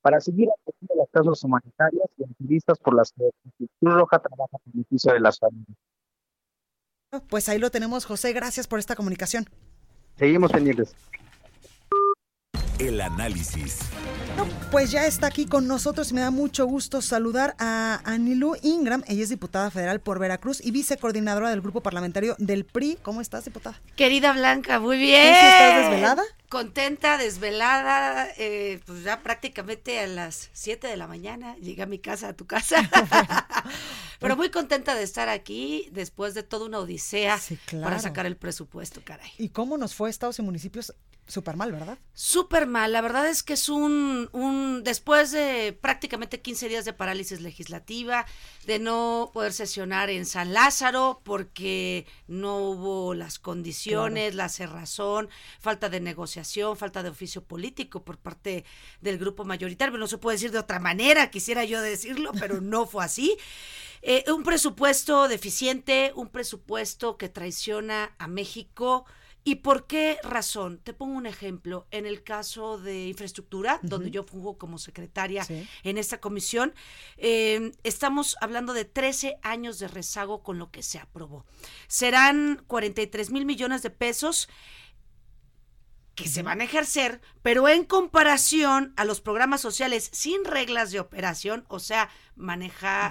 Speaker 11: para seguir atendiendo las causas humanitarias y activistas por las que Cruz Roja trabaja en beneficio de las familias.
Speaker 1: Pues ahí lo tenemos, José. Gracias por esta comunicación.
Speaker 11: Seguimos pendientes.
Speaker 2: El análisis.
Speaker 1: Pues ya está aquí con nosotros y me da mucho gusto saludar a Anilú Ingram. Ella es diputada federal por Veracruz y vicecoordinadora del grupo parlamentario del PRI. ¿Cómo estás, diputada?
Speaker 12: Querida Blanca, muy bien.
Speaker 1: ¿Estás desvelada?
Speaker 12: Contenta, desvelada, eh, pues ya prácticamente a las 7 de la mañana llegué a mi casa, a tu casa. Pero muy contenta de estar aquí después de toda una odisea para sacar el presupuesto, caray.
Speaker 1: ¿Y cómo nos fue estados y municipios Súper mal, ¿verdad?
Speaker 12: Súper mal. La verdad es que es un, un, después de prácticamente 15 días de parálisis legislativa, de no poder sesionar en San Lázaro porque no hubo las condiciones, la cerrazón, falta de negociación, falta de oficio político por parte del grupo mayoritario. No se puede decir de otra manera, quisiera yo decirlo, pero no fue así. Eh, un presupuesto deficiente, un presupuesto que traiciona a México ¿Y por qué razón? Te pongo un ejemplo. En el caso de infraestructura, donde yo fungo como secretaria en esta comisión, em, estamos hablando de 13 años de rezago con lo que se aprobó. Serán 43 mil millones de pesos que se van a ejercer, pero en comparación a los programas sociales sin reglas de operación, o sea, manejar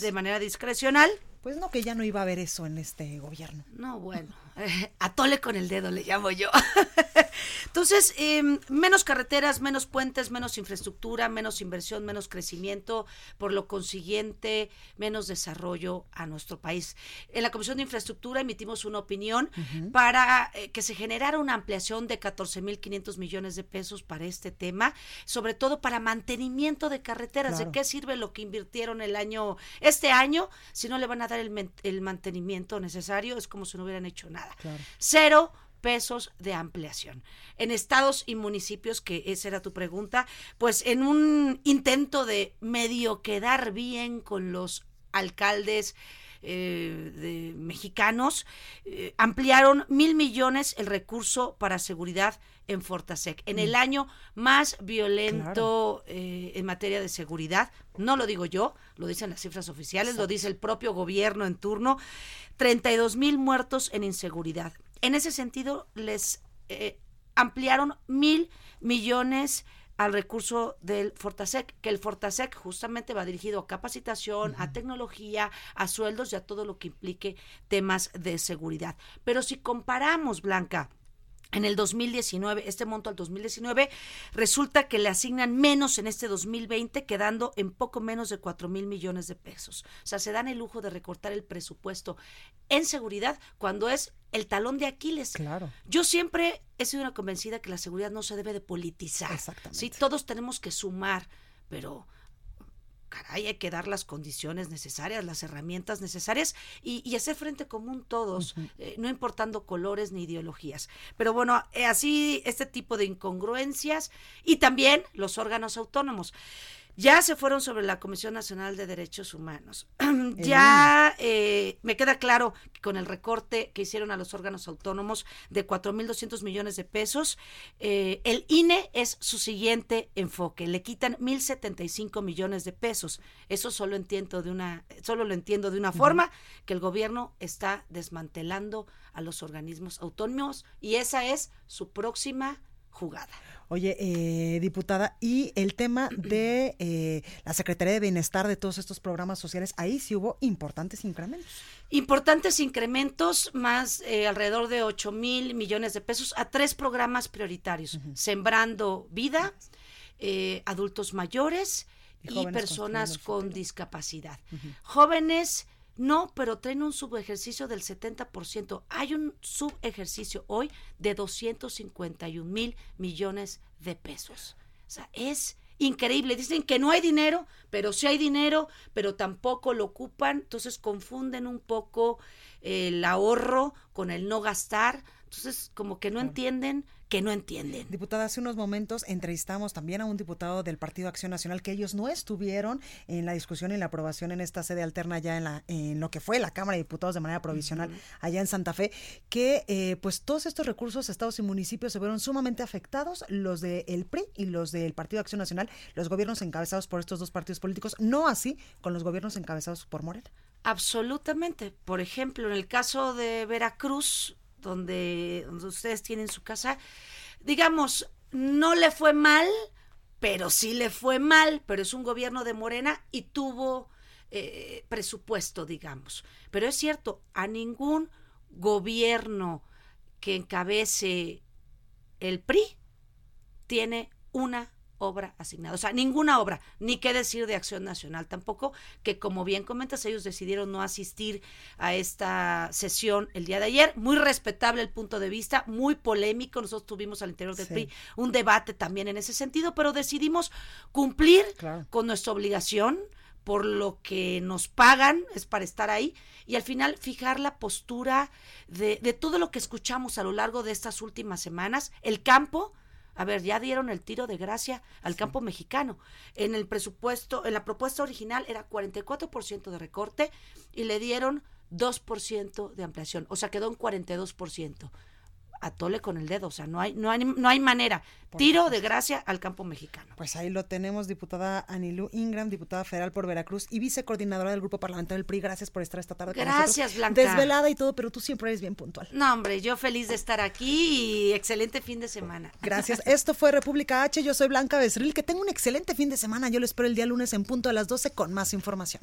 Speaker 12: de manera discrecional.
Speaker 1: Pues no, que ya no iba a haber eso en este gobierno.
Speaker 12: No, bueno. atole con el dedo, le llamo yo. Entonces, em, menos carreteras, menos puentes, menos infraestructura, menos inversión, menos crecimiento, por lo consiguiente, menos desarrollo a nuestro país. En la Comisión de Infraestructura emitimos una opinión para eh, que se generara una ampliación de 14.500 millones de pesos para este tema, sobre todo para mantenimiento de carreteras. ¿De qué sirve lo que invirtieron el año, este año, si no le van a dar el, el mantenimiento necesario? Es como si no hubieran hecho nada. Cero pesos de ampliación. En estados y municipios, que esa era tu pregunta, pues en un intento de medio quedar bien con los alcaldes, eh, de mexicanos, eh, ampliaron mil millones el recurso para seguridad en Fortasec. En el mm. año más violento eh, en materia de seguridad, no lo digo yo, lo dicen las cifras oficiales, lo dice el propio gobierno en turno, 32 mil muertos en inseguridad. En ese sentido, les ampliaron mil millones al recurso del Fortasec, que el Fortasec justamente va dirigido a capacitación, a tecnología, a sueldos y a todo lo que implique temas de seguridad. Pero si comparamos, Blanca, en el 2019, este monto al 2019, resulta que le asignan menos en este 2020, quedando en poco menos de 4 mil millones de pesos. O sea, se dan el lujo de recortar el presupuesto en seguridad cuando es el talón de Aquiles.
Speaker 1: Claro.
Speaker 12: Yo siempre he sido una convencida que la seguridad no se debe de politizar.
Speaker 1: Exactamente.
Speaker 12: Sí, todos tenemos que sumar, pero caray, hay que dar las condiciones necesarias, las herramientas necesarias y, hacer frente común todos, eh, no importando colores ni ideologías. Pero bueno, eh, así este tipo de incongruencias y también los órganos autónomos ya se fueron sobre la Comisión Nacional de Derechos Humanos. ya eh, me queda claro que con el recorte que hicieron a los órganos autónomos de 4.200 millones de pesos, eh, el INE es su siguiente enfoque. Le quitan 1.075 millones de pesos. Eso solo entiendo de una, solo lo entiendo de una forma que el gobierno está desmantelando a los organismos autónomos y esa es su próxima jugada.
Speaker 1: Oye, eh, diputada, y el tema de eh, la Secretaría de Bienestar de todos estos programas sociales, ahí sí hubo importantes incrementos.
Speaker 12: Importantes incrementos, más eh, alrededor de 8 mil millones de pesos a tres programas prioritarios, Sembrando Vida, adultos mayores y, personas con discapacidad. Jóvenes no, pero traen un subejercicio del 70%. Hay un subejercicio hoy de 251 mil millones de pesos. O sea, es increíble. Dicen que no hay dinero, pero sí hay dinero, pero tampoco lo ocupan. Entonces confunden un poco el ahorro con el no gastar. Entonces, como que no entienden que no entienden.
Speaker 1: Diputada, hace unos momentos entrevistamos también a un diputado del Partido Acción Nacional que ellos no estuvieron en la discusión y la aprobación en esta sede alterna ya en, la, en lo que fue la Cámara de Diputados de manera provisional allá en Santa Fe, que eh, pues todos estos recursos, estados y municipios se vieron sumamente afectados, los del PRI y los del Partido Acción Nacional, los gobiernos encabezados por estos dos partidos políticos, no así con los gobiernos encabezados por Morena.
Speaker 12: Absolutamente. Por ejemplo, en el caso de Veracruz, donde, ustedes tienen su casa, digamos, no le fue mal, pero sí le fue mal, pero es un gobierno de Morena y tuvo eh, presupuesto, digamos. Pero es cierto, a ningún gobierno que encabece el PRI tiene una obra asignada. O sea, ninguna obra, ni qué decir de Acción Nacional tampoco, que como bien comentas, ellos decidieron no asistir a esta sesión el día de ayer. Muy respetable el punto de vista, muy polémico. Nosotros tuvimos al interior del PRI un debate también en ese sentido, pero decidimos cumplir con nuestra obligación por lo que nos pagan, es para estar ahí, y al final fijar la postura de, de todo lo que escuchamos a lo largo de estas últimas semanas, el campo, a ver, ya dieron el tiro de gracia al campo mexicano. En el presupuesto, en la propuesta original era 44% de recorte y le dieron 2% de ampliación, o sea, quedó en 42% atole con el dedo, o sea, no hay, no hay, no hay manera. Tiro de gracia al campo mexicano.
Speaker 1: Pues ahí lo tenemos, diputada Anilú Ingram, diputada federal por Veracruz y vicecoordinadora del Grupo Parlamentario del PRI. Gracias por estar esta tarde
Speaker 12: Gracias,
Speaker 1: con
Speaker 12: Blanca.
Speaker 1: Desvelada y todo, pero tú siempre eres bien puntual.
Speaker 12: No, hombre, yo feliz de estar aquí y excelente fin de semana.
Speaker 1: Gracias. Esto fue República H. Yo soy Blanca Becerril. Que tenga un excelente fin de semana. Yo lo espero el día lunes en punto a las 12 con más información.